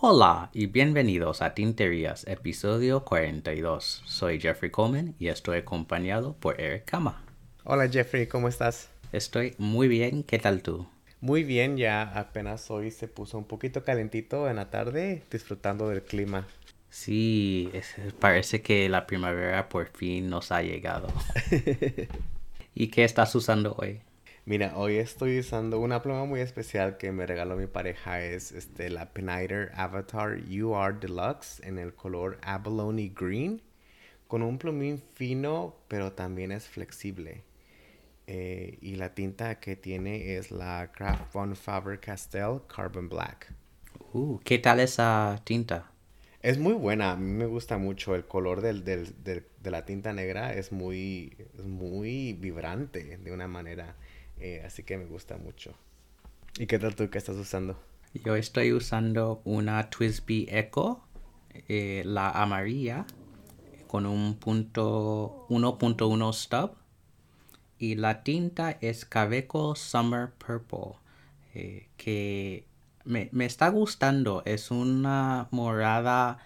Hola y bienvenidos a Tinterías, episodio 42. Soy Jeffrey Coleman y estoy acompañado por Eric Kama. Hola Jeffrey, ¿cómo estás? Estoy muy bien, ¿qué tal tú? Muy bien, ya apenas hoy se puso un poquito calentito en la tarde, disfrutando del clima. Sí, parece que la primavera por fin nos ha llegado. ¿Y qué estás usando hoy? Mira, hoy estoy usando una pluma muy especial que me regaló mi pareja. Es este, la Peniter Avatar UR Deluxe en el color Abalone Green. Con un plumín fino, pero también es flexible. Eh, y la tinta que tiene es la Craft von Faber-Castell Carbon Black. Uh, ¿Qué tal esa tinta? Es muy buena, a mí me gusta mucho el color del, del, de la tinta negra, es muy, muy vibrante de una manera. Eh, así que me gusta mucho. ¿Y qué tal tú? ¿Qué estás usando? Yo estoy usando una Twisby Echo, eh, la amarilla, con un punto 1.1 stub. Y la tinta es Caveco Summer Purple, eh, que me, me, está gustando. Es una morada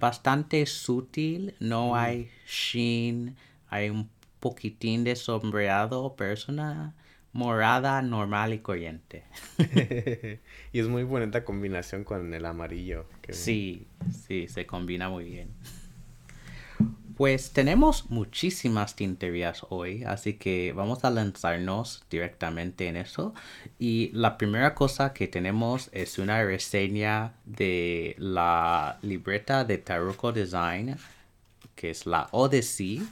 bastante sutil, no hay sheen, hay un poquitín de sombreado personal morada normal y corriente. y es muy bonita combinación con el amarillo. Sí, sí, se combina muy bien. Pues tenemos muchísimas tinterías hoy, así que vamos a lanzarnos directamente en eso. Y la primera cosa que tenemos es una reseña de la libreta de Taruko Design, que es la Odyssey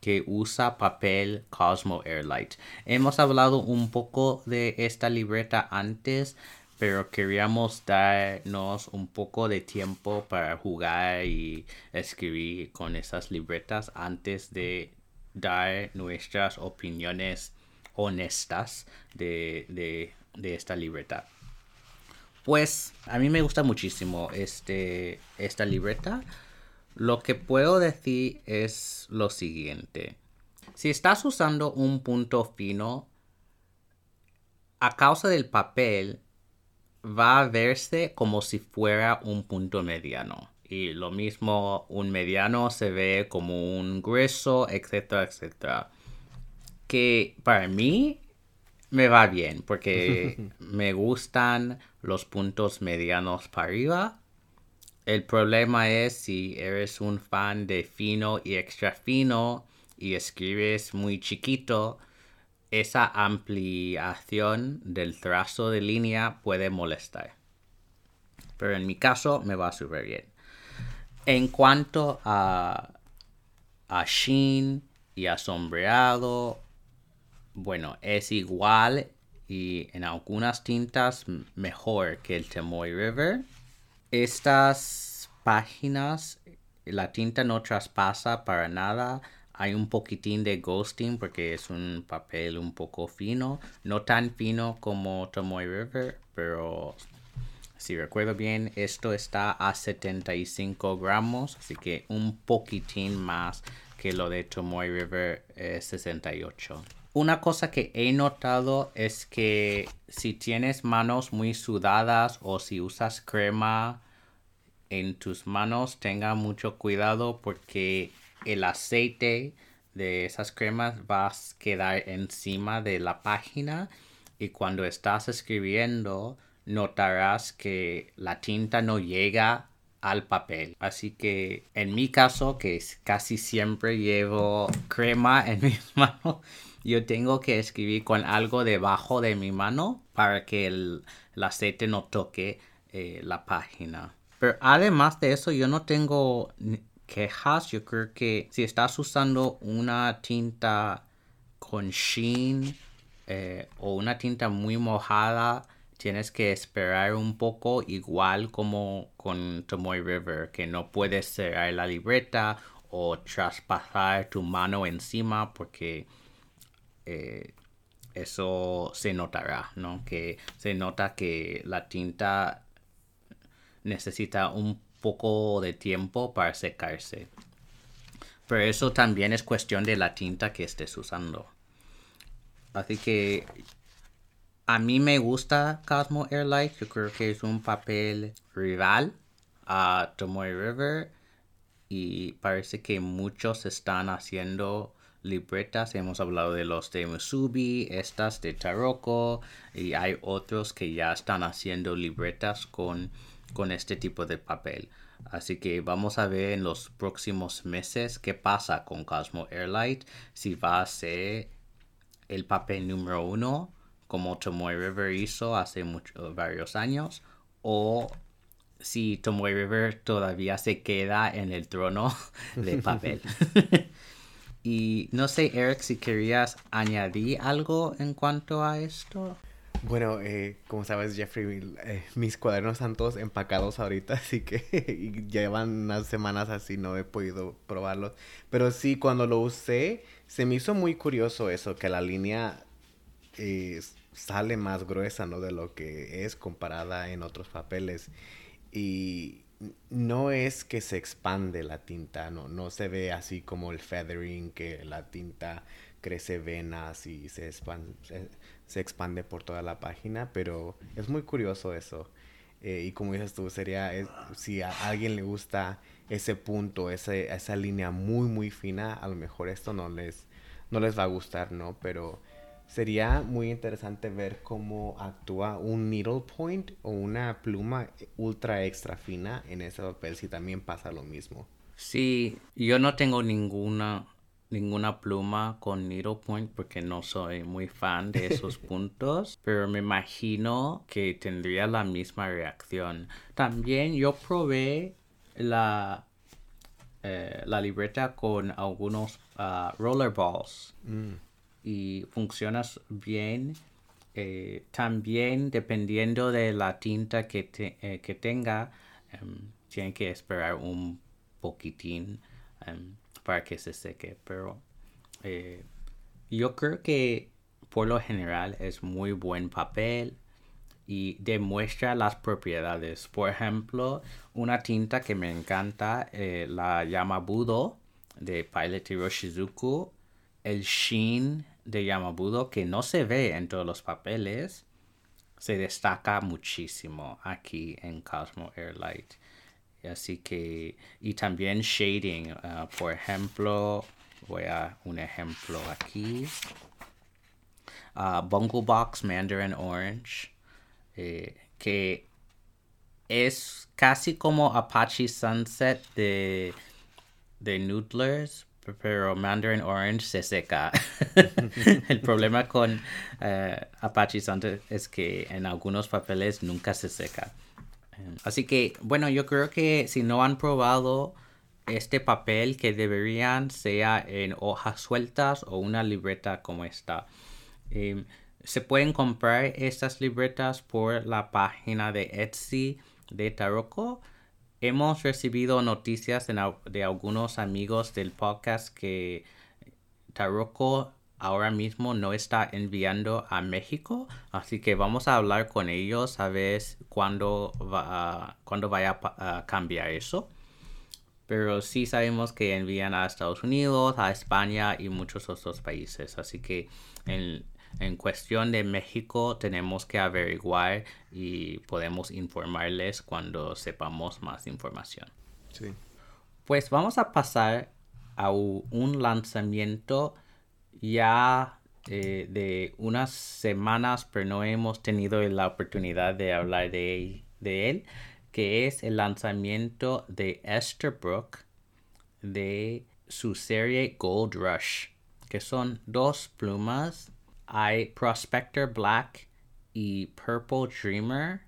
que usa papel Cosmo Airlight. Hemos hablado un poco de esta libreta antes, pero queríamos darnos un poco de tiempo para jugar y escribir con esas libretas antes de dar nuestras opiniones honestas de, de, esta libreta. Pues a mí me gusta muchísimo este, esta libreta. Lo que puedo decir es lo siguiente. Si estás usando un punto fino, a causa del papel, va a verse como si fuera un punto mediano. Y lo mismo, un mediano se ve como un grueso, etcétera, etcétera. Que para mí me va bien porque me gustan los puntos medianos para arriba el problema es si eres un fan de fino y extra fino y escribes muy chiquito, esa ampliación del trazo de línea puede molestar. Pero en mi caso me va súper bien. En cuanto a, a sheen y a sombreado, bueno, es igual y en algunas tintas mejor que el Temoy River estas páginas, la tinta no traspasa para nada. Hay un poquitín de ghosting porque es un papel un poco fino. No tan fino como Tomoy River, pero si recuerdo bien, esto está a 75 gramos, así que un poquitín más que lo de Tomoy River 68. Eh, una cosa que he notado es que si tienes manos muy sudadas o si usas crema en tus manos, tenga mucho cuidado porque el aceite de esas cremas va a quedar encima de la página y cuando estás escribiendo notarás que la tinta no llega al papel. Así que en mi caso, que casi siempre llevo crema en mis manos, yo tengo que escribir con algo debajo de mi mano para que el, aceite no toque eh, la página. Pero además de eso, yo no tengo quejas. Yo creo que si estás usando una tinta con sheen eh, o una tinta muy mojada, tienes que esperar un poco, igual como con Tomoy River, que no puedes cerrar la libreta o traspasar tu mano encima porque eh, eso se notará, ¿no? Que se nota que la tinta necesita un poco de tiempo para secarse. Pero eso también es cuestión de la tinta que estés usando. Así que a mí me gusta Cosmo Airlight. Yo creo que es un papel rival a Tomoe River. Y parece que muchos están haciendo libretas. Hemos hablado de los de Musubi, estas de Taroko. Y hay otros que ya están haciendo libretas con, con este tipo de papel. Así que vamos a ver en los próximos meses qué pasa con Cosmo Airlight. Si va a ser el papel número uno como Tomoe River hizo hace varios años o si Tomoe River todavía se queda en el trono de papel. y no sé, Eric, si querías añadir algo en cuanto a esto. Bueno, eh, como sabes, Jeffrey, eh, mis cuadernos están todos empacados ahorita, así que llevan unas semanas así, no he podido probarlos. Pero sí, cuando lo usé, se me hizo muy curioso eso, que la línea eh, sale más gruesa, ¿no? De lo que es comparada en otros papeles. Y no es que se expande la tinta, no, no se ve así como el feathering, que la tinta crece venas y se expande se expande por toda la página, pero es muy curioso eso. Eh, y como dices tú, sería, si a alguien le gusta ese punto, ese, esa línea muy, muy fina, a lo mejor esto no les, no les va a gustar, ¿no? Pero sería muy interesante ver cómo actúa un needle point o una pluma ultra extra fina en ese papel, si también pasa lo mismo. Sí, yo no tengo ninguna ninguna pluma con needlepoint porque no soy muy fan de esos puntos, pero me imagino que tendría la misma reacción. También yo probé la, eh, la libreta con algunos uh, rollerballs mm. y funciona bien. Eh, también dependiendo de la tinta que, eh, que tenga, um, tienen que esperar un poquitín. Em, para que se seque. Pero eh, yo creo que por lo general es muy buen papel y demuestra las propiedades. Por ejemplo, una tinta que me encanta, eh, la Yamabudo de Pilot Hiroshizuku, el sheen de Yamabudo que no se ve en todos los papeles, se destaca muchísimo aquí en Cosmo Airlight. Así que, y también shading, uh, por ejemplo, voy a un ejemplo aquí. Uh, Bungle Box Mandarin Orange, eh, que es casi como Apache Sunset de, de Noodlers, pero Mandarin Orange se seca. El problema con uh, Apache Sunset es que en algunos papeles nunca se seca. Así que, bueno, yo creo que si no han probado este papel, que deberían sea en hojas sueltas o una libreta como esta. Em, se pueden comprar estas libretas por la página de Etsy de Taroko. Hemos recibido noticias de algunos amigos del podcast que Taroko ahora mismo no está enviando a México, así que vamos a hablar con ellos a ver cuándo, va, cuándo vaya a, cambiar eso. Pero sí sabemos que envían a Estados Unidos, a España y muchos otros países. Así que en, en cuestión de México tenemos que averiguar y podemos informarles cuando sepamos más información. Sí. Pues vamos a pasar a un lanzamiento ya eh, de unas semanas, pero no hemos tenido la oportunidad de hablar de, él, que es el lanzamiento de Esterbrook de su serie Gold Rush, que son dos plumas. Hay Prospector Black y Purple Dreamer,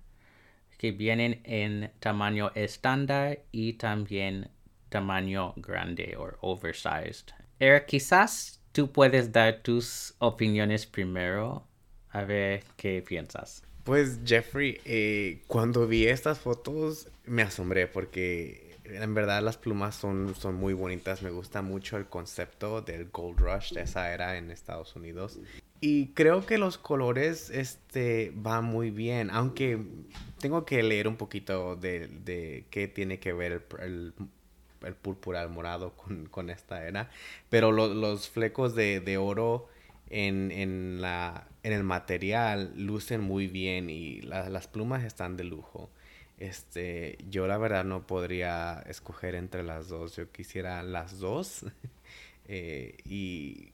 que vienen en tamaño estándar y también tamaño grande o oversized. Eric, quizás tú puedes dar tus opiniones primero, a ver qué piensas. Pues Jeffrey, eh, cuando vi estas fotos me asombré porque en verdad las plumas son, son muy bonitas. Me gusta mucho el concepto del Gold Rush de esa era en Estados Unidos. Y creo que los colores este, van muy bien, aunque tengo que leer un poquito de, de qué tiene que ver el, el púrpura, el morado con, esta era. Pero los flecos de, oro en, en, la, en el material lucen muy bien y las plumas están de lujo. Este, yo la verdad no podría escoger entre las dos. Yo quisiera las dos. Eh, y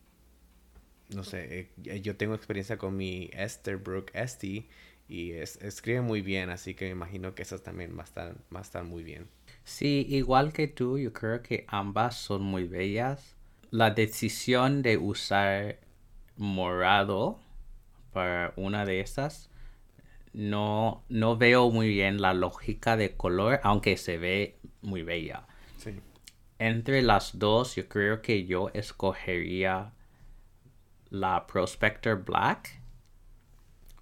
no sé, eh, yo tengo experiencia con mi Esther Brooke Esty y escribe muy bien, así que me imagino que esas también va a estar, va a estar muy bien. Sí, igual que tú, yo creo que ambas son muy bellas. La decisión de usar morado para una de esas no, no veo muy bien la lógica de color, aunque se ve muy bella. Entre las dos, yo creo que yo escogería la Prospector Black.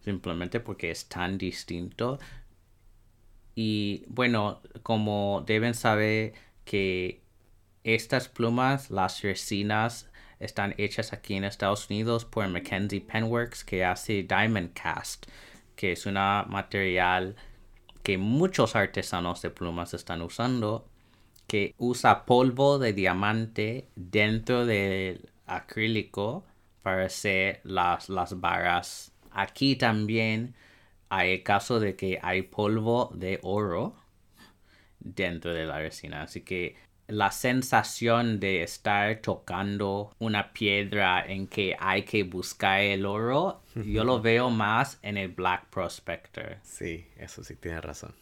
Simplemente porque es tan distinto. Y bueno, como deben saber que estas plumas, las resinas, están hechas aquí en Estados Unidos por Mackenzie Penworks que hace Diamond Cast que es un material que muchos artesanos de plumas están usando, que usa polvo de diamante dentro del acrílico para hacer las, las barras. Aquí también hay el caso de que hay polvo de oro dentro de la resina, así que la sensación de estar tocando una piedra en que hay que buscar el oro, yo lo veo más en el Black Prospector. Sí, eso sí tiene razón.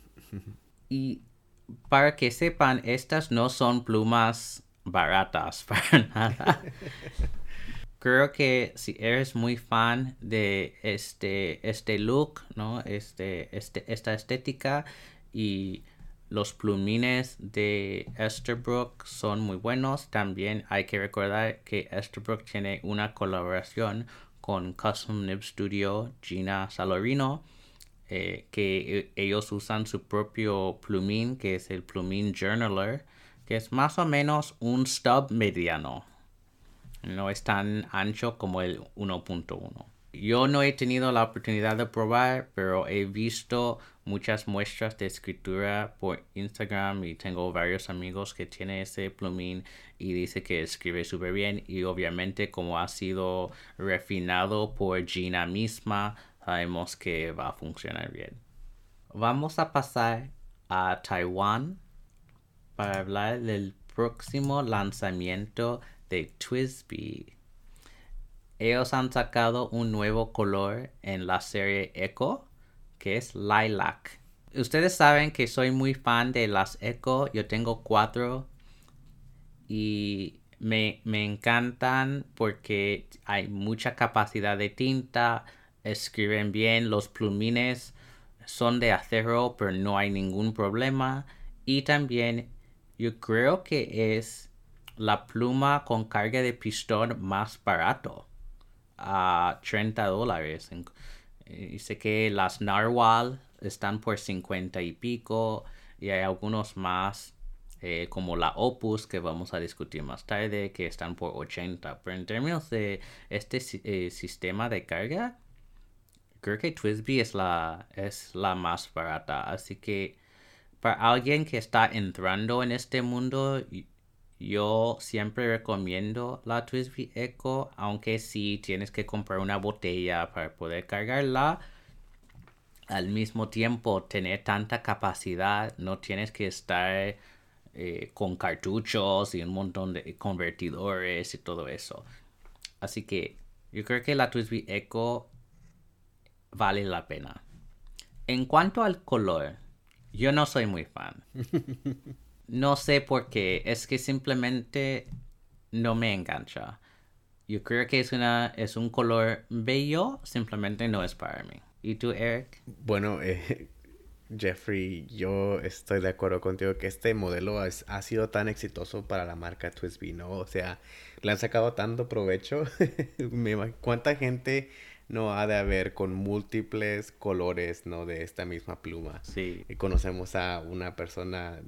y para que sepan, estas no son plumas baratas para nada. Creo que si eres muy fan de este, este look, ¿no? Este, este, esta estética y los plumines de Esterbrook son muy buenos. También hay que recordar que Esterbrook tiene una colaboración con Custom Nib Studio Gina Salorino. Eh, que e, ellos usan su propio plumín, que es el plumín Journaler, que es más o menos un stub mediano. No es tan ancho como el 1.1. Yo no he tenido la oportunidad de probar, pero he visto muchas muestras de escritura por Instagram y tengo varios amigos que tienen ese plumín y dice que escribe súper bien y obviamente como ha sido refinado por Gina misma, sabemos que va a funcionar bien. Vamos a pasar a Taiwán para hablar del próximo lanzamiento de Twisby ellos han sacado un nuevo color en la serie Echo, que es Lilac. Ustedes saben que soy muy fan de las Echo, yo tengo cuatro y me, me encantan porque hay mucha capacidad de tinta, escriben bien, los plumines son de acero, pero no hay ningún problema. Y también yo creo que es la pluma con carga de pistón más barato a 30 dólares. Y sé que las Narwhal están por 50 y pico y hay algunos más eh, como la Opus que vamos a discutir más tarde que están por 80. Pero en términos de este eh, sistema de carga, creo que Twisby es la, es la más barata. Así que para alguien que está entrando en este mundo, yo siempre recomiendo la Twisby Echo, aunque si tienes que comprar una botella para poder cargarla. Al mismo tiempo, tener tanta capacidad, no tienes que estar eh, con cartuchos y un montón de convertidores y todo eso. Así que yo creo que la Twisby Echo vale la pena. En cuanto al color, yo no soy muy fan. No sé por qué, es que simplemente no me engancha. Yo creo que es, una, es un color bello, simplemente no es para mí. ¿Y tú, Eric? Bueno, eh, Jeffrey, yo estoy de acuerdo contigo que este modelo ha sido tan exitoso para la marca Twisby, ¿no? O sea, le han sacado tanto provecho. ¿Cuánta gente no ha de haber con múltiples colores, ¿no? De esta misma pluma. Sí. Y conocemos a una persona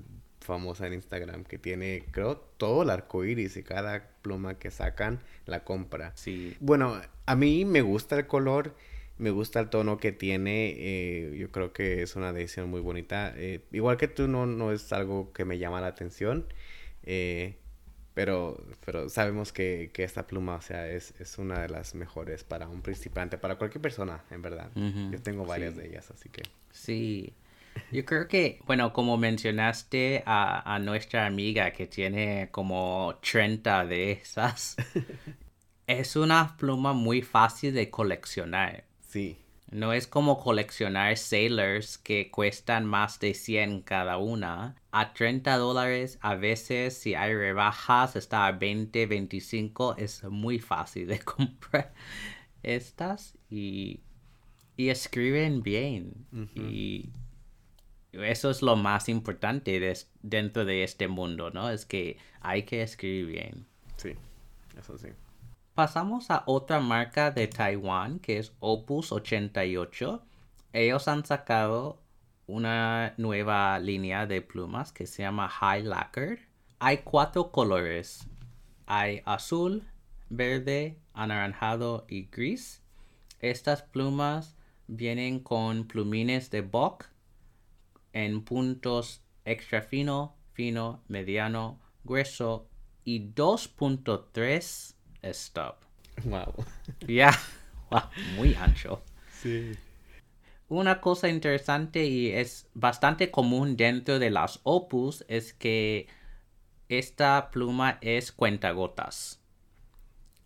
famosa en Instagram que tiene, creo, todo el arco iris y cada pluma que sacan la compra. Sí. Bueno, a mí me gusta el color, me gusta el tono que tiene. Eh, yo creo que es una decisión muy bonita. Eh, igual que tú, no, no es algo que me llama la atención. Eh, pero, pero sabemos que, que, esta pluma, o sea, es, es, una de las mejores para un principiante, para cualquier persona, en verdad. Yo tengo varias de ellas, así que. Sí. Yo creo que, bueno, como mencionaste a, a nuestra amiga que tiene como 30 de esas, es una pluma muy fácil de coleccionar. Sí. No es como coleccionar sailors que cuestan más de 100 cada una. A 30 dólares, a veces si hay rebajas, está a 20, 25. Es muy fácil de comprar estas y, y escriben bien. Y eso es lo más importante dentro de este mundo, ¿no? Es que hay que escribir bien. Sí, eso sí. Pasamos a otra marca de Taiwán que es Opus 88. Ellos han sacado una nueva línea de plumas que se llama High Lacquer. Hay cuatro colores. Hay azul, verde, anaranjado y gris. Estas plumas vienen con plumines de Bock en puntos extra fino, fino, mediano, grueso y 2.3 stop. Wow. Ya, wow, muy ancho. Sí. Una cosa interesante y es bastante común dentro de las opus es que esta pluma es cuentagotas.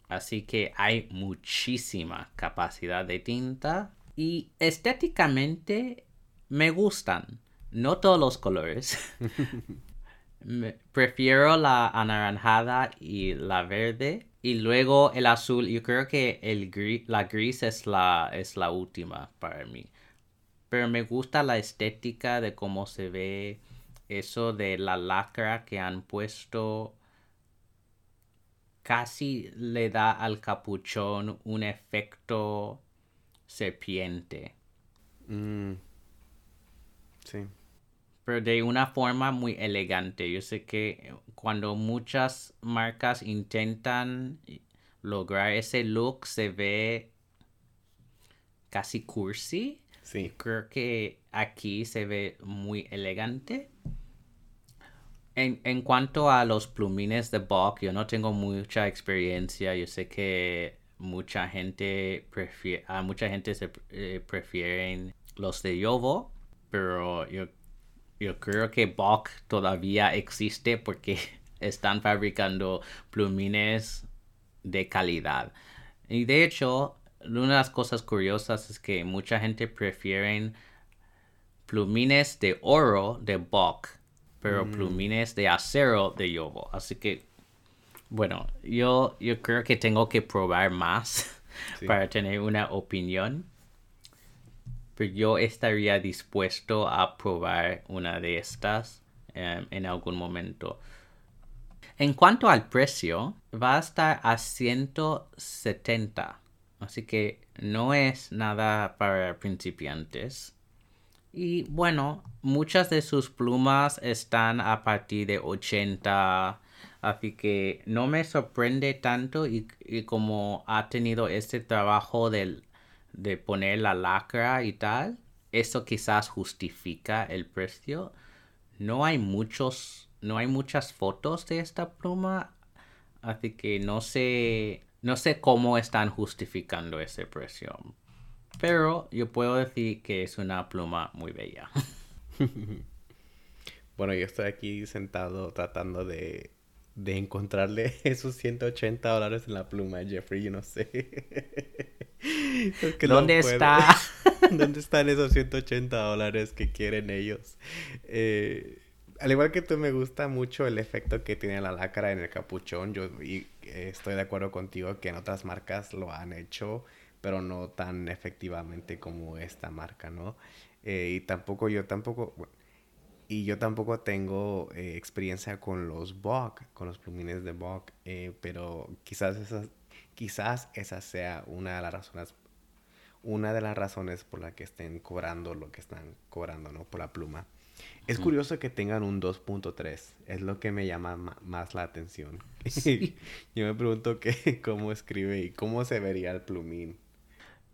Así que hay muchísima capacidad de tinta y estéticamente me gustan. No todos los colores. prefiero la anaranjada y la verde y luego el azul, yo creo que el gris, la gris es la, es la última para mí. Pero me gusta la estética de cómo se ve eso de la lacra que han puesto. Casi le da al capuchón un efecto serpiente. Mm. Sí pero de una forma muy elegante. Yo sé que cuando muchas marcas intentan lograr ese look se ve casi cursi. Sí. Creo que aquí se ve muy elegante. En, en, cuanto a los plumines de Bock, yo no tengo mucha experiencia. Yo sé que mucha gente prefiere, a mucha gente se eh, prefieren los de Yovo, pero yo yo creo que Bock todavía existe porque están fabricando plumines de calidad. Y de hecho, una de las cosas curiosas es que mucha gente prefiere plumines de oro de Bock, pero mm. plumines de acero de Yobo. Así que, bueno, yo, yo creo que tengo que probar más para tener una opinión pero yo estaría dispuesto a probar una de estas em, en algún momento. En cuanto al precio, va a estar a 170. Así que no es nada para principiantes. Y bueno, muchas de sus plumas están a partir de 80. Así que no me sorprende tanto y, y como ha tenido este trabajo del de poner la lacra y tal, eso quizás justifica el precio. No hay muchos, no hay muchas fotos de esta pluma, así que no sé, no sé cómo están justificando ese precio. Pero yo puedo decir que es una pluma muy bella. bueno, yo estoy aquí sentado tratando de, de encontrarle esos 180 dólares en la pluma, Jeffrey, yo no sé. ¿Dónde está? ¿Dónde están esos 180 dólares que quieren ellos? Eh, al igual que tú, me gusta mucho el efecto que tiene la lacra en el capuchón. Yo y, eh, estoy de acuerdo contigo que en otras marcas lo han hecho, pero no tan efectivamente como esta marca, ¿no? Eh, y tampoco, yo tampoco, y yo tampoco tengo experiencia con los Bock, con los plumines de Bock, pero quizás esas quizás esa sea una de las razones una de las razones por la que estén cobrando lo que están cobrando, ¿no? Por la pluma. Es curioso que tengan un 2.3, es lo que me llama más la atención. Yo me pregunto qué, cómo escribe y cómo se vería el plumín.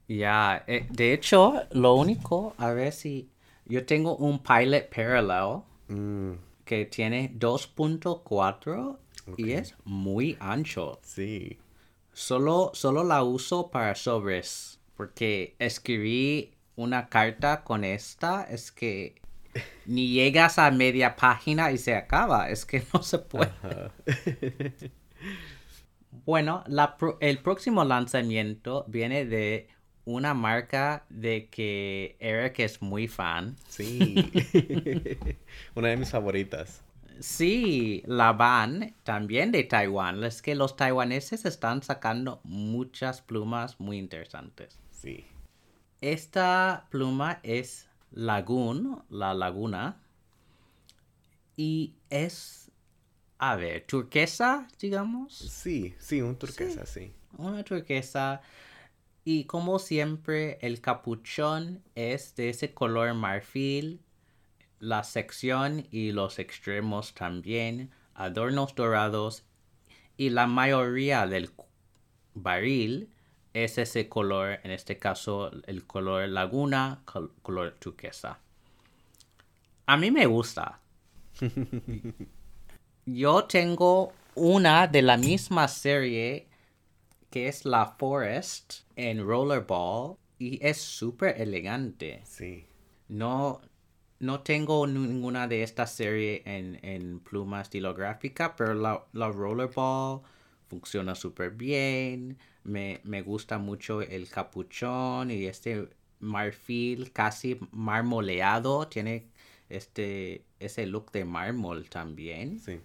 Ya, eh, de hecho, lo único, a ver si yo tengo un Pilot Parallel. Mm. que tiene 2.4 y es muy ancho. Sí. Solo, solo la uso para sobres, porque escribí una carta con esta, es que ni llegas a media página y se acaba, es que no se puede. bueno, la el próximo lanzamiento viene de una marca de que Eric es muy fan. Sí. una de mis favoritas. Sí, la van también de Taiwán. Es que los taiwaneses están sacando muchas plumas muy interesantes. Sí. Esta pluma es Lagoon, la laguna. Y es, a ver, turquesa, digamos. Sí, sí, un turquesa, sí. sí. Una turquesa. Y como siempre, el capuchón es de ese color marfil la sección y los extremos también, adornos dorados y la mayoría del barril es ese color, en este caso el color laguna, color turquesa. A mí me gusta. Yo tengo una de la misma serie que es la Forest en Rollerball y es súper elegante. Sí. No, no tengo ninguna de esta serie en, en pluma estilográfica, pero la, la rollerball funciona súper bien. Me, gusta mucho el capuchón y este marfil casi marmoleado. Tiene este ese look de mármol también. Sí.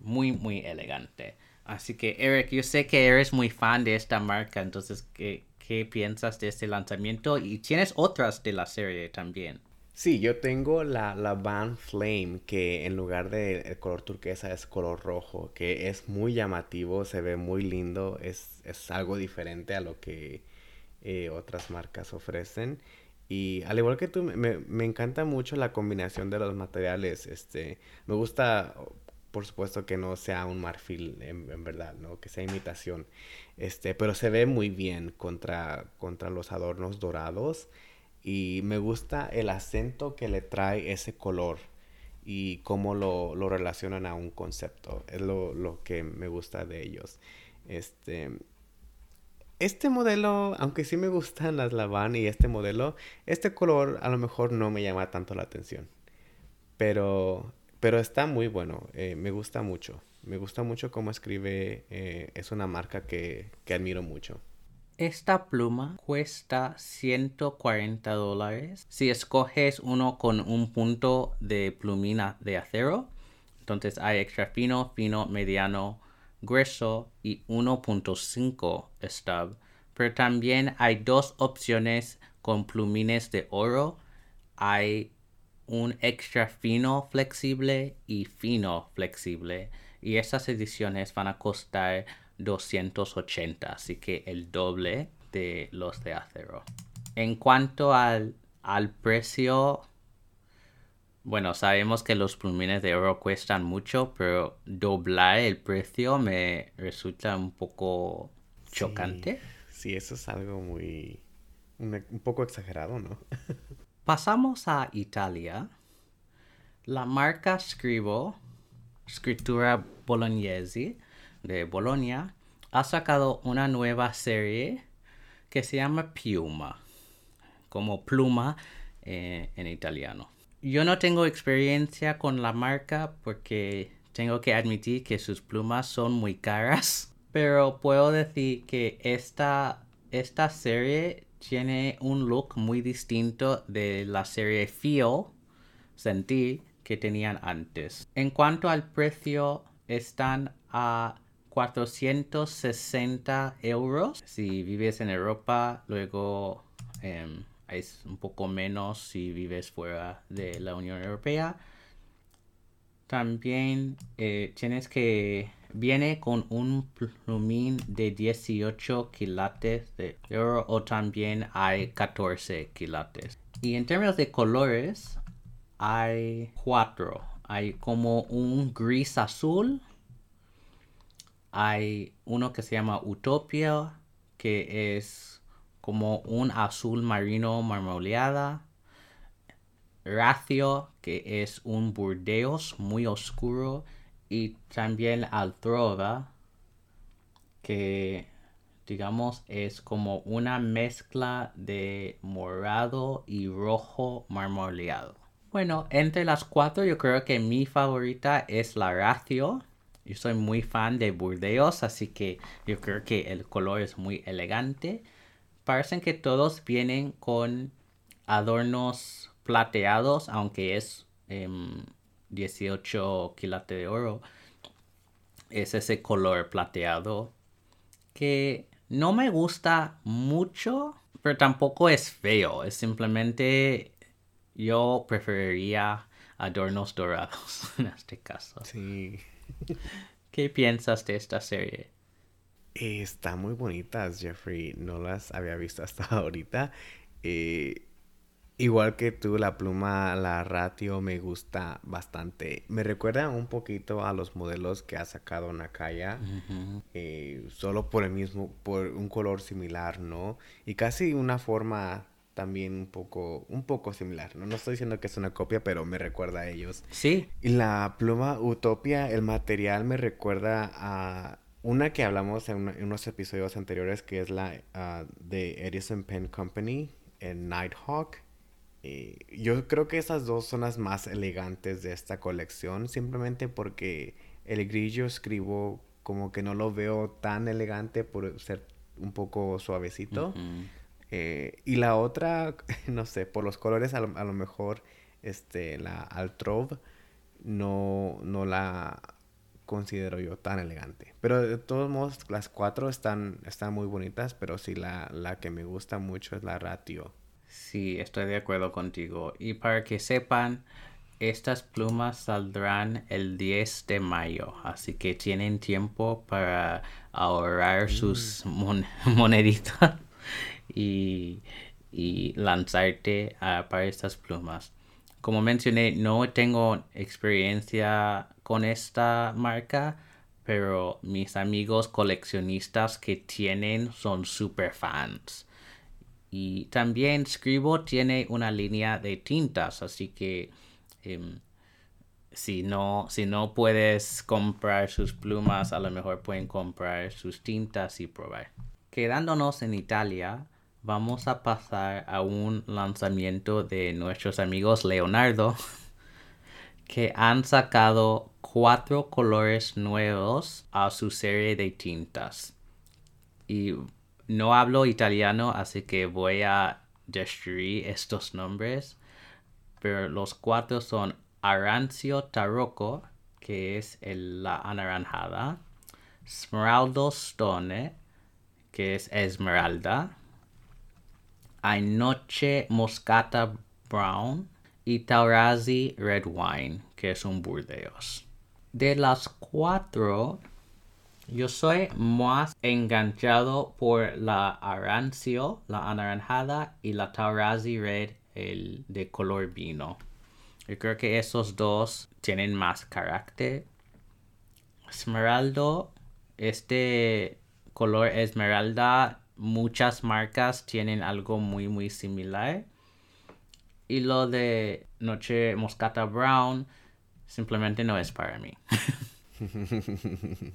Muy, muy elegante. Así que, Eric, yo sé que eres muy fan de esta marca, entonces, ¿qué, qué piensas de este lanzamiento? Y tienes otras de la serie también. Sí, yo tengo la, la Van Flame, que en lugar de color turquesa es color rojo, que es muy llamativo, se ve muy lindo, es, es algo diferente a lo que eh, otras marcas ofrecen. Y al igual que tú, me, me, encanta mucho la combinación de los materiales. Este, me gusta, por supuesto, que no sea un marfil en, en, verdad, ¿no? Que sea imitación. Este, pero se ve muy bien contra, contra los adornos dorados y me gusta el acento que le trae ese color y cómo lo, lo relacionan a un concepto. Es lo, lo, que me gusta de ellos. Este, este modelo, aunque sí me gustan las Lavan y este modelo, este color a lo mejor no me llama tanto la atención. Pero, pero está muy bueno, eh, me gusta mucho. Me gusta mucho cómo escribe, eh, es una marca que, que admiro mucho. Esta pluma cuesta 140 dólares. Si escoges uno con un punto de plumina de acero, entonces hay extra fino, fino, mediano, grueso y 1.5 stub. Pero también hay dos opciones con plumines de oro. Hay un extra fino flexible y fino flexible. Y esas ediciones van a costar 280, así que el doble de los de acero. En cuanto al, al precio, bueno, sabemos que los plumines de oro cuestan mucho, pero doblar el precio me resulta un poco chocante. Sí, eso es algo muy... un, poco exagerado, ¿no? Pasamos a Italia. La marca Scrivo, escritura bolognese, de Bolonia ha sacado una nueva serie que se llama Piuma, como pluma eh, en italiano. Yo no tengo experiencia con la marca porque tengo que admitir que sus plumas son muy caras, pero puedo decir que esta, esta serie tiene un look muy distinto de la serie Feel, Sentir, que tenían antes. En cuanto al precio, están a 460 euros si vives en Europa, luego em, es un poco menos si vives fuera de la Unión Europea. También eh, tienes que viene con un plumín de 18 quilates de oro o también hay 14 quilates. Y en términos de colores hay cuatro. Hay como un gris azul, hay uno que se llama Utopia, que es como un azul marino marmoleada. Ratio, que es un burdeos muy oscuro, y también Altrova, que digamos es como una mezcla de morado y rojo marmoleado. Bueno, entre las cuatro yo creo que mi favorita es la Ratio. Yo soy muy fan de Burdeos, así que yo creo que el color es muy elegante. Parecen que todos vienen con adornos plateados, aunque es 18 quilates de oro. Es ese color plateado que no me gusta mucho, pero tampoco es feo. Es simplemente yo preferiría adornos dorados en este caso. Sí. ¿Qué piensas de esta serie? Eh, están muy bonitas, Jeffrey. No las había visto hasta ahorita. Eh, igual que tú, la pluma, la ratio me gusta bastante. Me recuerda un poquito a los modelos que ha sacado Nakaya. Eh, solo por el mismo, por un color similar, ¿no? Y casi una forma también un poco, un poco similar. ¿no? no estoy diciendo que es una copia, pero me recuerda a ellos. Sí. Y la pluma Utopia, el material me recuerda a una que hablamos en, unos episodios anteriores, que es la ah, de Edison Pen Company, en Nighthawk. yo creo que esas dos son las más elegantes de esta colección, simplemente porque el grillo escribo como que no lo veo tan elegante por ser un poco suavecito. Eh, y la otra, no sé, por los colores a lo, mejor este, la Altrove no, no la considero yo tan elegante. Pero de todos modos, las cuatro están, están muy bonitas, pero sí la, la que me gusta mucho es la Ratio. Sí, estoy de acuerdo contigo. Y para que sepan, estas plumas saldrán el 10 de mayo, así que tienen tiempo para ahorrar mm. sus moneditas y, lanzarte para estas plumas. Como mencioné, no tengo experiencia con esta marca, pero mis amigos coleccionistas que tienen son super fans. Y también Scribo tiene una línea de tintas, así que em, si, no, si no puedes comprar sus plumas, a lo mejor pueden comprar sus tintas y probar. Quedándonos en Italia, vamos a pasar a un lanzamiento de nuestros amigos Leonardo que han sacado cuatro colores nuevos a su serie de tintas. Y no hablo italiano, así que voy a destruir estos nombres. Pero los cuatro son Arancio Tarocco, que es la anaranjada. Smeraldo Stone, que es esmeralda. Noche Moscata Brown y Taurazi Red Wine, que es un Burdeos. De las cuatro, yo soy más enganchado por la Arancio, la anaranjada, y la Taurazi Red, el de color vino. Yo creo que esos dos tienen más carácter. Esmeraldo, este color esmeralda muchas marcas tienen algo muy muy similar. Y lo de Noche Moscata Brown simplemente no es para mí.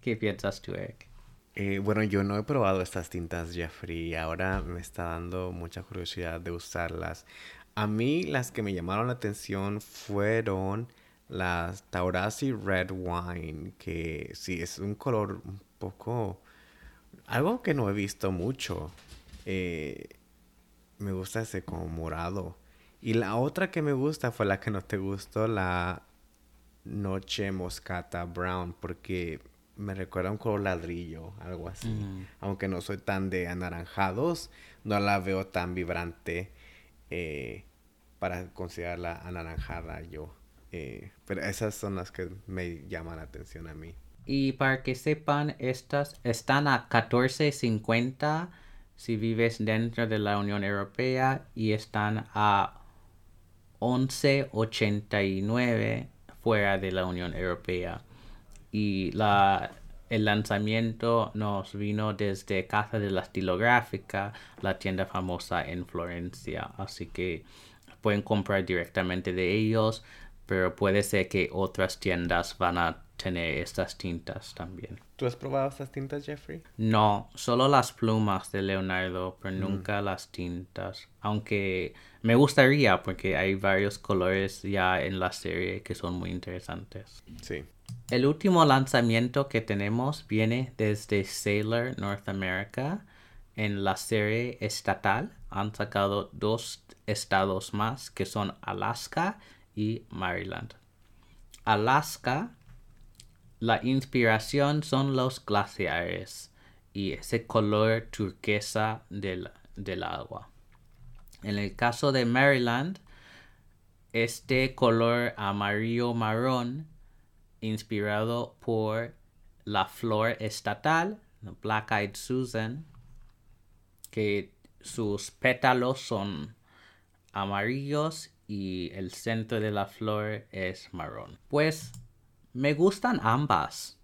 ¿Qué piensas tú, Eric? Eh, bueno, yo no he probado estas tintas Jeffrey. Ahora me está dando mucha curiosidad de usarlas. A mí las que me llamaron la atención fueron las Taurasi Red Wine, que sí es un color un poco algo que no he visto mucho. Eh, me gusta ese como morado. Y la otra que me gusta fue la que no te gustó, la Noche Moscata Brown, porque me recuerda un color ladrillo, algo así. Mm. Aunque no soy tan de anaranjados, no la veo tan vibrante eh, para considerarla anaranjada yo. Eh, pero esas son las que me llaman la atención a mí. Y para que sepan, estas están a 14.50 si vives dentro de la Unión Europea y están a 11.89 fuera de la Unión Europea. Y la, el lanzamiento nos vino desde Casa de la Estilográfica, la tienda famosa en Florencia. Así que pueden comprar directamente de ellos, pero puede ser que otras tiendas van a tener estas tintas también. ¿Tú has probado estas tintas, Jeffrey? No, solo las plumas de Leonardo, pero nunca las tintas. Aunque me gustaría porque hay varios colores ya en la serie que son muy interesantes. Sí. El último lanzamiento que tenemos viene desde Sailor North America. En la serie estatal han sacado dos estados más que son Alaska y Maryland. Alaska, la inspiración son los glaciares y ese color turquesa del, del agua. En el caso de Maryland, este color amarillo marrón inspirado por la flor estatal, Black Eyed Susan, que sus pétalos son amarillos y el centro de la flor es marrón. Pues me gustan ambas.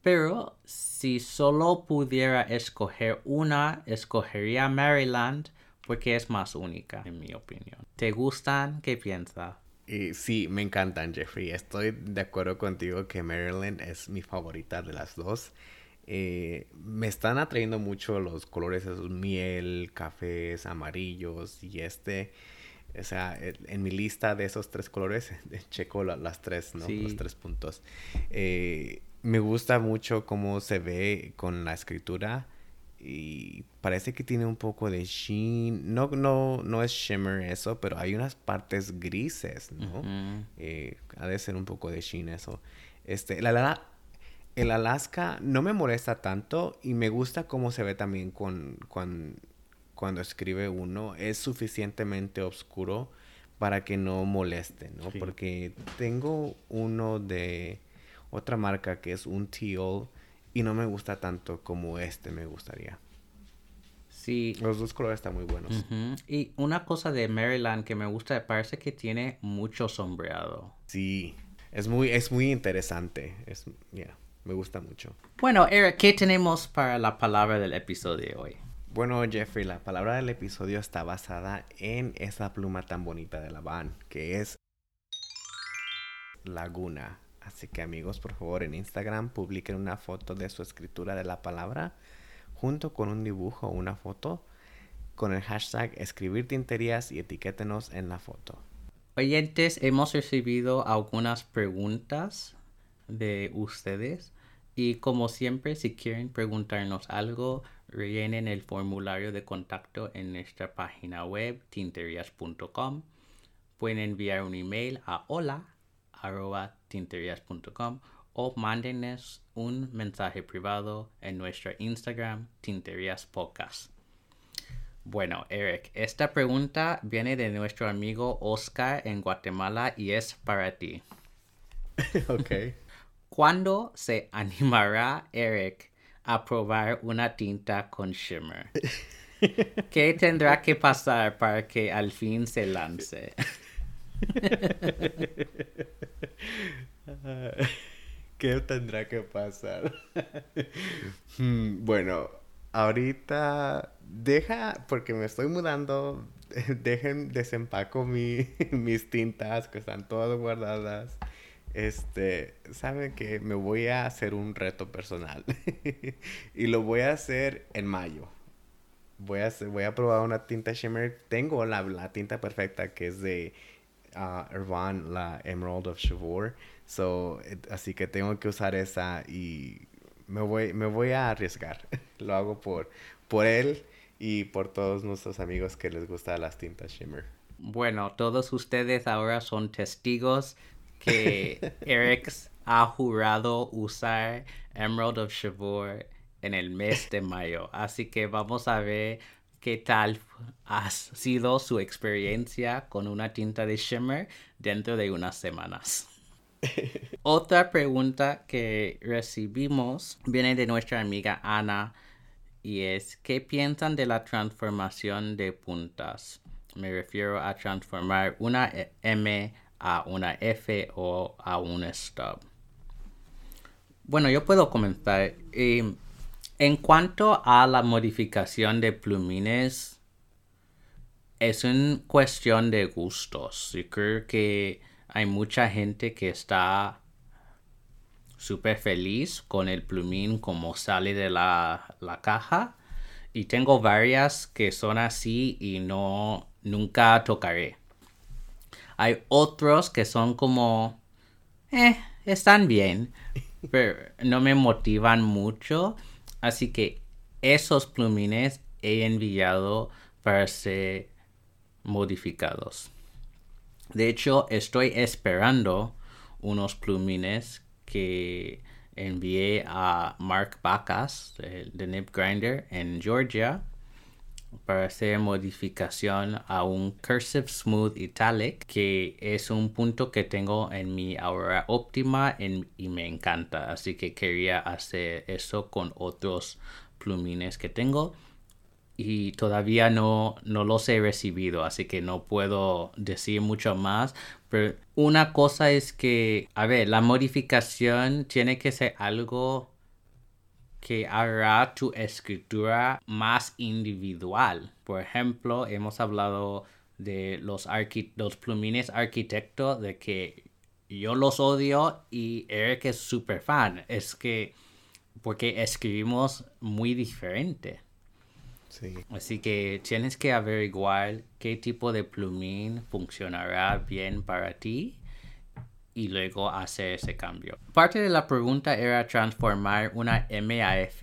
Pero si solo pudiera escoger una, escogería Maryland porque es más única, en mi opinión. ¿Te gustan? ¿Qué piensas? Y sí, me encantan, Jeffrey. Estoy de acuerdo contigo que Maryland es mi favorita de las dos. Eh, me están atrayendo mucho los colores esos miel, cafés, amarillos y este. O sea, en mi lista de esos tres colores, checo las tres, ¿no? Los tres puntos. Eh, me gusta mucho cómo se ve con la escritura y parece que tiene un poco de sheen. No, no, no es shimmer eso, pero hay unas partes grises, ¿no? Eh, ha de ser un poco de sheen eso. Este, la, la, el Alaska no me molesta tanto y me gusta cómo se ve también con, cuando escribe uno. Es suficientemente oscuro para que no moleste, ¿no? Porque tengo uno de otra marca que es un teal y no me gusta tanto como este me gustaría. Sí. Los dos colores están muy buenos. Y una cosa de Maryland que me gusta, parece que tiene mucho sombreado. Sí, es muy, es muy interesante. Es, me gusta mucho. Bueno, Eric, ¿qué tenemos para la palabra del episodio de hoy? Bueno, Jeffrey, la palabra del episodio está basada en esa pluma tan bonita de la van, que es laguna. Así que amigos, por favor, en Instagram publiquen una foto de su escritura de la palabra junto con un dibujo o una foto con el hashtag escribir tinterías y etiquétenos en la foto. Oyentes, hemos recibido algunas preguntas de ustedes y como siempre, si quieren preguntarnos algo, rellenen el formulario de contacto en nuestra página web tinterías.com. Pueden enviar un email a hola arroba tinterias.com o mándenos un mensaje privado en nuestro Instagram Tinterías Podcast. Bueno, Eric, esta pregunta viene de nuestro amigo Oscar en Guatemala y es para ti. ok. ¿Cuándo se animará Eric a probar una tinta con shimmer? ¿Qué tendrá que pasar para que al fin se lance? ¿Qué tendrá que pasar? Hmm, bueno, ahorita deja, porque me estoy mudando, dejen, desempaco mi, mis tintas que están todas guardadas. Este, saben que me voy a hacer un reto personal y lo voy a hacer en mayo. Voy a, voy a probar una tinta shimmer. Tengo la, la tinta perfecta que es de uh, Irvan, la Emerald of Chavor. So, así que tengo que usar esa y me voy, me voy a arriesgar. Lo hago por, por él y por todos nuestros amigos que les gusta las tintas Shimmer. Bueno, todos ustedes ahora son testigos que Eric ha jurado usar Emerald of Chavor en el mes de mayo. Así que vamos a ver qué tal ha sido su experiencia con una tinta de shimmer dentro de unas semanas. Otra pregunta que recibimos viene de nuestra amiga Ana y es ¿qué piensan de la transformación de puntas? Me refiero a transformar una M a una F o a un stub. Bueno, yo puedo comenzar. Eh, en cuanto a la modificación de plumines, es una cuestión de gustos. Yo creo que hay mucha gente que está súper feliz con el plumín como sale de la, la, caja. Y tengo varias que son así y no nunca tocaré. Hay otros que son como, eh, están bien, pero no me motivan mucho. Así que esos plumines he enviado para ser modificados. De hecho, estoy esperando unos plumines que envié a Mark Bacas de, Nip Grinder en Georgia para hacer modificación a un Cursive Smooth Italic que es un punto que tengo en mi Aurora Optima y me encanta así que quería hacer eso con otros plumines que tengo y todavía no, no los he recibido, así que no puedo decir mucho más. Pero una cosa es que, a ver, la modificación tiene que ser algo que hará tu escritura más individual. Por ejemplo, hemos hablado de los, los plumines arquitecto, de que yo los odio y Eric es súper fan. Es que porque escribimos muy diferente. Así que tienes que averiguar qué tipo de plumín funcionará bien para ti y luego hacer ese cambio. Parte de la pregunta era transformar una MAF.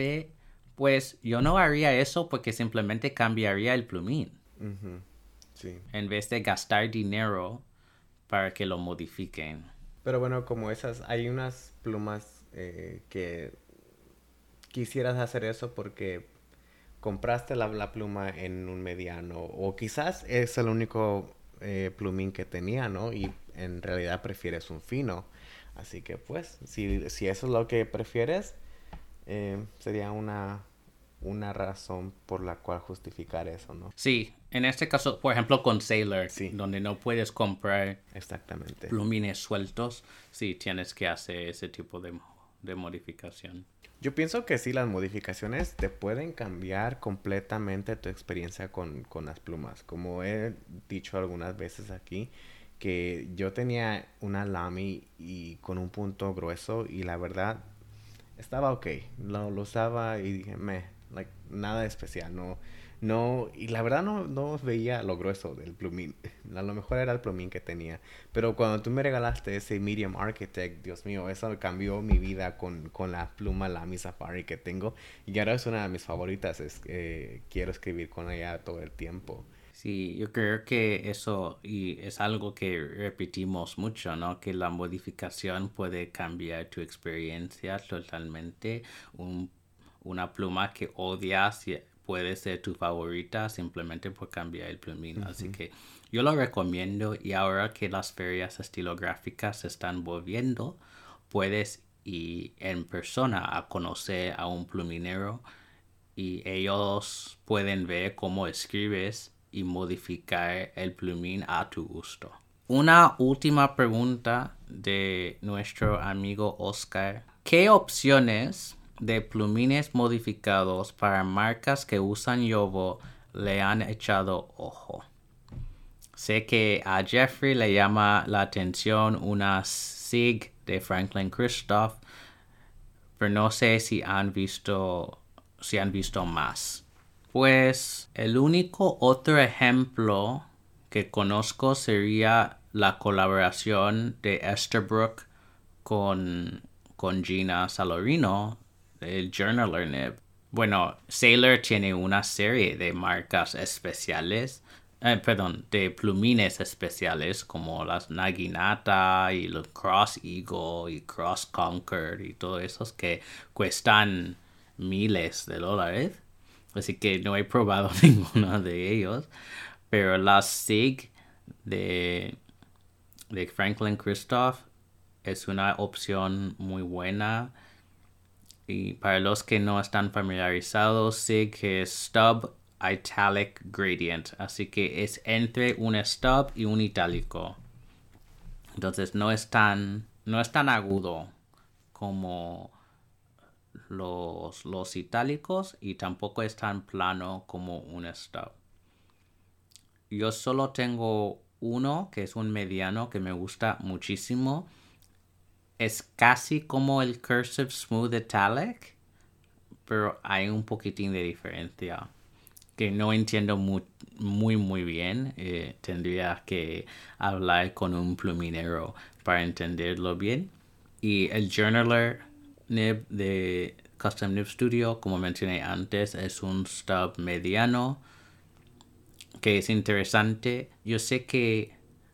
Pues yo no haría eso porque simplemente cambiaría el plumín. En vez de gastar dinero para que lo modifiquen. Pero bueno, como esas, hay unas plumas eh, que quisieras hacer eso porque compraste la, pluma en un mediano o quizás es el único eh, plumín que tenía, ¿no? Y en realidad prefieres un fino. Así que pues, si, si eso es lo que prefieres, eh, sería una, una razón por la cual justificar eso, ¿no? Sí, en este caso, por ejemplo, con Sailor, sí. donde no puedes comprar Exactamente. plumines sueltos, sí tienes que hacer ese tipo de, de modificación. Yo pienso que sí, las modificaciones te pueden cambiar completamente tu experiencia con, con, las plumas. Como he dicho algunas veces aquí, que yo tenía una Lamy y con un punto grueso y la verdad estaba ok. Lo, lo usaba y dije, me, like, nada especial, no no, y la verdad no, no veía lo grueso del plumín. A lo mejor era el plumín que tenía. Pero cuando tú me regalaste ese Medium Architect, Dios mío, eso cambió mi vida con, con la pluma Lamy Safari que tengo. Y ahora es una de mis favoritas. Es, quiero escribir con ella todo el tiempo. Sí, yo creo que eso y es algo que repetimos mucho, ¿no? Que la modificación puede cambiar tu experiencia totalmente. Un, una pluma que odias puede ser tu favorita simplemente por cambiar el plumín. Así que yo lo recomiendo y ahora que las ferias estilográficas se están volviendo, puedes ir en persona a conocer a un pluminero y ellos pueden ver cómo escribes y modificar el plumín a tu gusto. Una última pregunta de nuestro amigo Oscar. ¿Qué opciones de plumines modificados para marcas que usan Yobo le han echado ojo. Sé que a Jeffrey le llama la atención una SIG de Franklin Christoph, pero no sé si han visto si han visto más. Pues el único otro ejemplo que conozco sería la colaboración de Esterbrook con, con Gina Salorino el Journaler. Bueno, Sailor tiene una serie de marcas especiales, eh, perdón, de plumines especiales como las Naginata y los Cross Eagle y Cross Concord y todos esos que cuestan miles de dólares. Así que no he probado ninguno de ellos. Pero las SIG de, de Franklin Christoph es una opción muy buena y para los que no están familiarizados, SIG es Stub Italic Gradient. Así que es entre un stub y un itálico. Entonces no es tan, no agudo como los, los itálicos y tampoco es tan plano como un stub. yo solo tengo uno que es un mediano que me gusta muchísimo. Es casi como el Cursive Smooth Italic, pero hay un poquitín de diferencia que no entiendo muy, muy, bien. Eh, tendría que hablar con un pluminero para entenderlo bien. Y el Journaler nib de Custom Nib Studio, como mencioné antes, es un stub mediano que es interesante. Yo sé que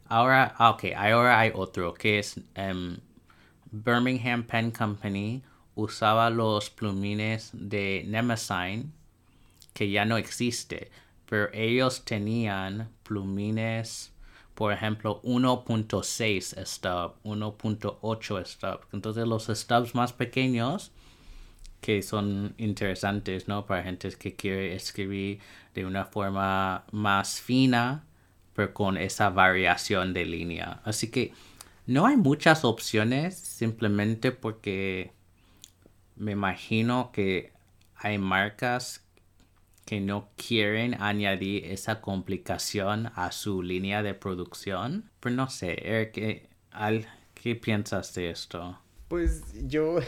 ahora, ah, ahora hay otro que es um, Birmingham Pen Company usaba los plumines de Nemesine que ya no existe, pero ellos tenían plumines por ejemplo 1.6 stub, 1.8 stub. Entonces los stubs más pequeños que son interesantes, ¿no? Para gente que quiere escribir de una forma más fina, pero con esa variación de línea. Así que no hay muchas opciones simplemente porque me imagino que hay marcas que no quieren añadir esa complicación a su línea de producción. Pero no sé, Eric, eh, ¿qué piensas de esto? Pues yo,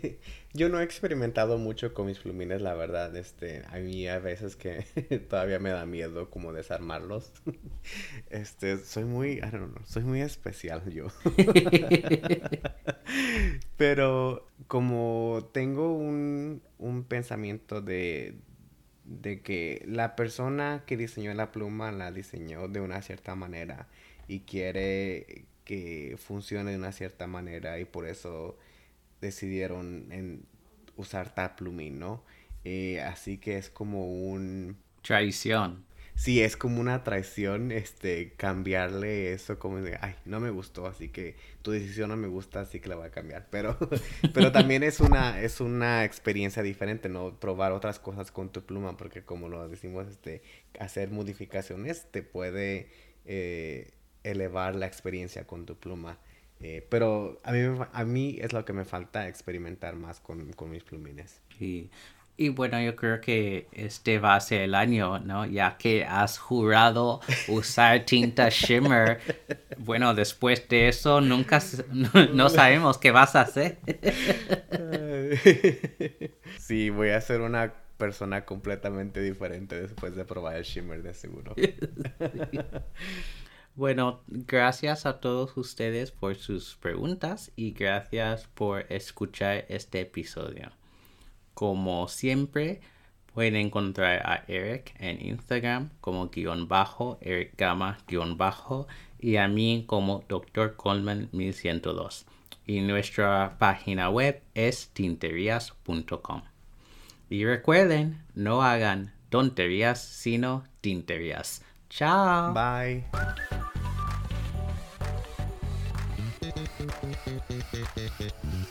yo no he experimentado mucho con mis plumines, la verdad. Este, a mí a veces que todavía me da miedo como desarmarlos. Este, soy muy, I don't know, soy muy especial yo. Pero como tengo un, un pensamiento de, de que la persona que diseñó la pluma la diseñó de una cierta manera y quiere que funcione de una cierta manera y por eso decidieron en usar Taplumín, ¿no? Eh, así que es como un... Traición. Sí, es como una traición, este, cambiarle eso como de, ay, no me gustó, así que tu decisión no me gusta, así que la voy a cambiar. Pero, pero también es una, es una experiencia diferente, ¿no? Probar otras cosas con tu pluma, porque como lo decimos, este, hacer modificaciones te puede eh, elevar la experiencia con tu pluma. Eh, pero a mí, a mí es lo que me falta experimentar más con, con mis plumines. Sí. Y bueno, yo creo que este va a ser el año, ¿no? Ya que has jurado usar tinta shimmer. Bueno, después de eso nunca no, sabemos qué vas a hacer. Sí, voy a ser una persona completamente diferente después de probar el shimmer de seguro. Bueno, gracias a todos ustedes por sus preguntas y gracias por escuchar este episodio. Como siempre, pueden encontrar a Eric en Instagram como guion bajo, Eric Gama guion bajo y a mí como Dr. Coleman 1102. Y nuestra página web es tinterías.com. Y recuerden, no hagan tonterías, sino tinterías. Chao. Bye. Mm-hmm.